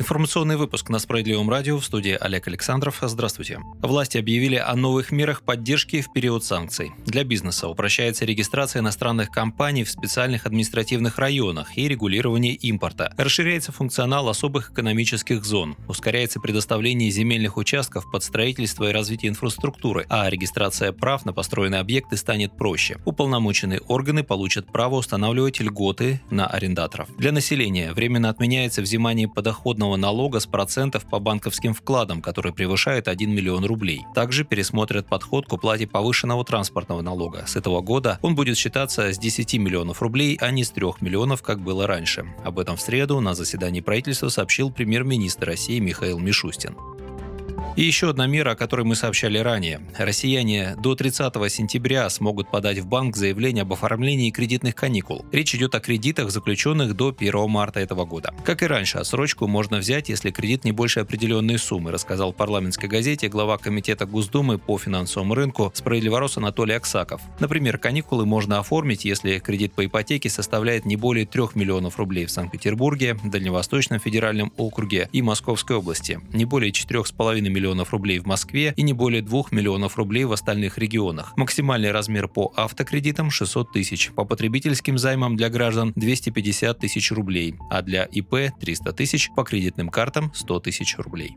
Информационный выпуск на Справедливом радио в студии Олег Александров. Здравствуйте. Власти объявили о новых мерах поддержки в период санкций. Для бизнеса упрощается регистрация иностранных компаний в специальных административных районах и регулирование импорта. Расширяется функционал особых экономических зон. Ускоряется предоставление земельных участков под строительство и развитие инфраструктуры, а регистрация прав на построенные объекты станет проще. Уполномоченные органы получат право устанавливать льготы на арендаторов. Для населения временно отменяется взимание подоходного подоходного налога с процентов по банковским вкладам, который превышает 1 миллион рублей. Также пересмотрят подход к уплате повышенного транспортного налога. С этого года он будет считаться с 10 миллионов рублей, а не с 3 миллионов, как было раньше. Об этом в среду на заседании правительства сообщил премьер-министр России Михаил Мишустин. И еще одна мера, о которой мы сообщали ранее. Россияне до 30 сентября смогут подать в банк заявление об оформлении кредитных каникул. Речь идет о кредитах, заключенных до 1 марта этого года. Как и раньше, отсрочку можно взять, если кредит не больше определенной суммы, рассказал в парламентской газете глава Комитета Госдумы по финансовому рынку «Справедливорос» Анатолий Аксаков. Например, каникулы можно оформить, если кредит по ипотеке составляет не более 3 миллионов рублей в Санкт-Петербурге, Дальневосточном федеральном округе и Московской области, не более 4,5 миллионов миллионов рублей в Москве и не более 2 миллионов рублей в остальных регионах. Максимальный размер по автокредитам 600 тысяч, по потребительским займам для граждан 250 тысяч рублей, а для ИП 300 тысяч, по кредитным картам 100 тысяч рублей.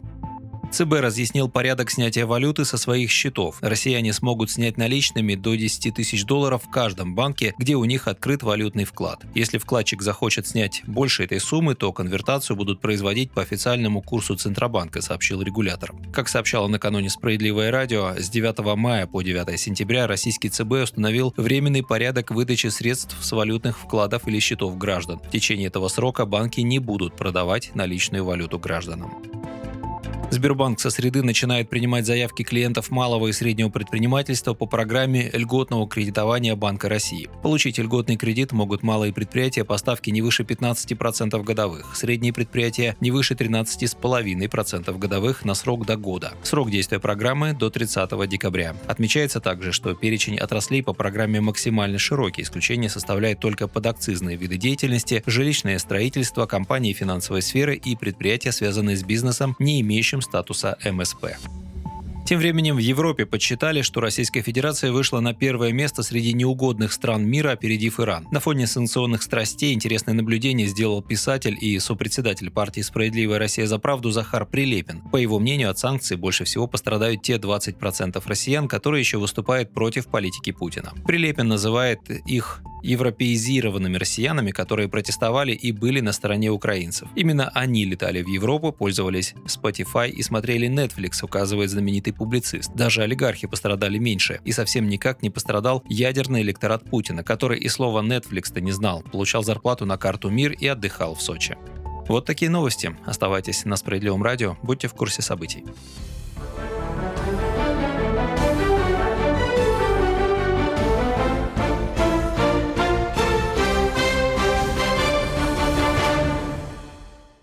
ЦБ разъяснил порядок снятия валюты со своих счетов. Россияне смогут снять наличными до 10 тысяч долларов в каждом банке, где у них открыт валютный вклад. Если вкладчик захочет снять больше этой суммы, то конвертацию будут производить по официальному курсу Центробанка, сообщил регулятор. Как сообщало накануне «Справедливое радио», с 9 мая по 9 сентября российский ЦБ установил временный порядок выдачи средств с валютных вкладов или счетов граждан. В течение этого срока банки не будут продавать наличную валюту гражданам. Сбербанк со среды начинает принимать заявки клиентов малого и среднего предпринимательства по программе льготного кредитования Банка России. Получить льготный кредит могут малые предприятия по ставке не выше 15% годовых, средние предприятия не выше 13,5% годовых на срок до года. Срок действия программы до 30 декабря. Отмечается также, что перечень отраслей по программе максимально широкий. Исключение составляет только подакцизные виды деятельности, жилищное строительство, компании финансовой сферы и предприятия, связанные с бизнесом, не имеющим статуса МСП. Тем временем в Европе подсчитали, что Российская Федерация вышла на первое место среди неугодных стран мира, опередив Иран. На фоне санкционных страстей интересное наблюдение сделал писатель и сопредседатель партии «Справедливая Россия за правду» Захар Прилепин. По его мнению, от санкций больше всего пострадают те 20% россиян, которые еще выступают против политики Путина. Прилепин называет их европеизированными россиянами, которые протестовали и были на стороне украинцев. Именно они летали в Европу, пользовались Spotify и смотрели Netflix, указывает знаменитый публицист. Даже олигархи пострадали меньше. И совсем никак не пострадал ядерный электорат Путина, который и слова Netflix-то не знал, получал зарплату на карту МИР и отдыхал в Сочи. Вот такие новости. Оставайтесь на Справедливом радио, будьте в курсе событий.